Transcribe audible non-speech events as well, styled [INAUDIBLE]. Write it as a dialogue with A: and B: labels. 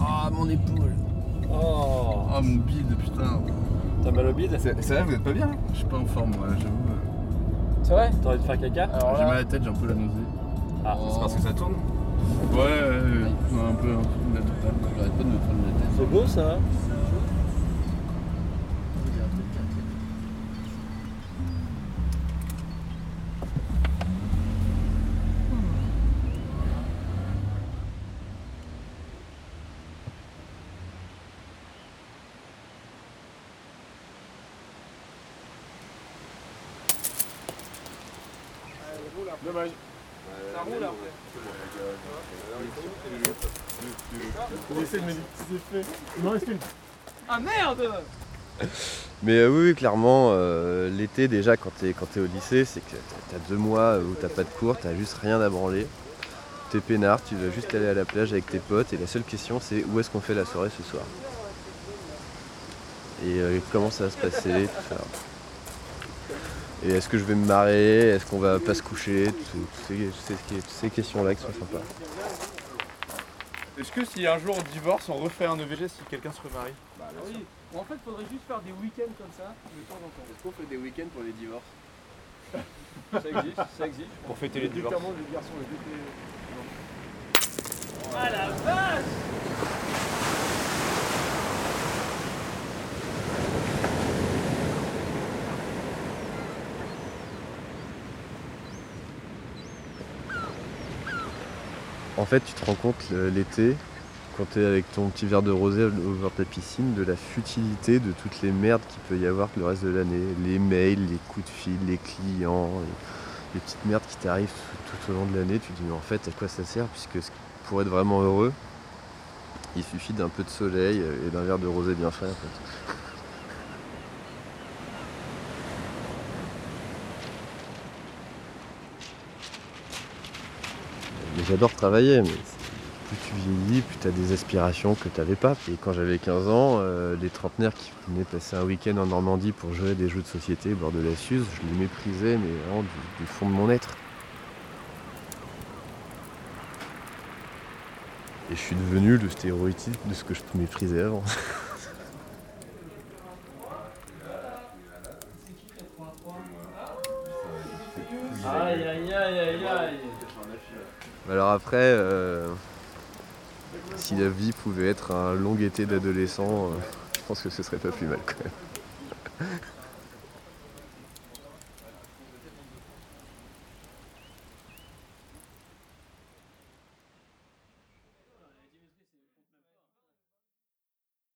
A: Ah, mon épaule.
B: Oh
C: Ah mon bide, putain.
B: T'as mal au bide
C: C'est vrai, vous êtes pas bien Je suis pas en forme, moi, j'avoue.
B: C'est vrai T'as envie de faire caca
A: Alors
C: J'ai mal à la tête, j'ai un peu la nausée.
B: Ah,
A: c'est parce que
C: ça tourne Ouais, ouais, ouais, non, un peu, un peu la totale.
A: j'arrête pas de me prendre la tête.
B: c'est beau ça
A: Dommage. Ça roule après. Il essaie de. Ah merde
D: Mais euh, oui, oui, clairement, euh, l'été déjà quand t'es quand au lycée, c'est que t'as- deux mois où t'as pas de cours, t'as juste rien à branler. T'es peinard, tu vas juste aller à la plage avec tes potes et la seule question c'est où est-ce qu'on fait la soirée ce soir? Et euh, comment ça va se passer. Et est-ce que je vais me marrer? Est-ce qu'on va pas se coucher? Toutes ces, ces- ces questions-là qui sont sympas.
E: Est-ce que si un jour on divorce, on refait un EVG si quelqu'un se remarie?
A: Oui. En fait, faudrait juste faire des week-ends comme ça, de temps en temps.
D: Est-ce qu'on fait des week-ends pour les divorces? [LAUGHS]
A: Ça existe, ça existe.
E: Pour fêter les
A: Les
E: divorces.
A: déterments, les garçons, les deux.
B: Ah la vache
D: En fait, tu te rends compte le- l'été, quand tu es avec ton petit verre de rosé au bord de ta piscine, de la futilité de toutes les merdes qu'il peut y avoir le reste de l'année. Les mails, les coups de fil, les clients, les, petites merdes qui t'arrivent tout, au long de l'année. Tu te dis, mais en fait, à quoi ça sert? Puisque pour être vraiment heureux, il suffit d'un peu de soleil et d'un verre de rosé bien frais. en fait. J'adore travailler, mais plus tu vieillis, plus tu as des aspirations que tu n'avais pas. Et quand j'avais 15 ans, euh, les trentenaires qui venaient passer un week-end en Normandie pour jouer des jeux de société bord de la Suze, je les méprisais, mais vraiment du, du fond de mon être. Et je suis devenu le stéréotype de ce que je méprisais avant. [LAUGHS]
B: Aïe aïe aïe aïe aïe
D: Alors après, euh, si la vie pouvait être un long été d'adolescent, euh, je pense que ce serait pas plus mal quand même.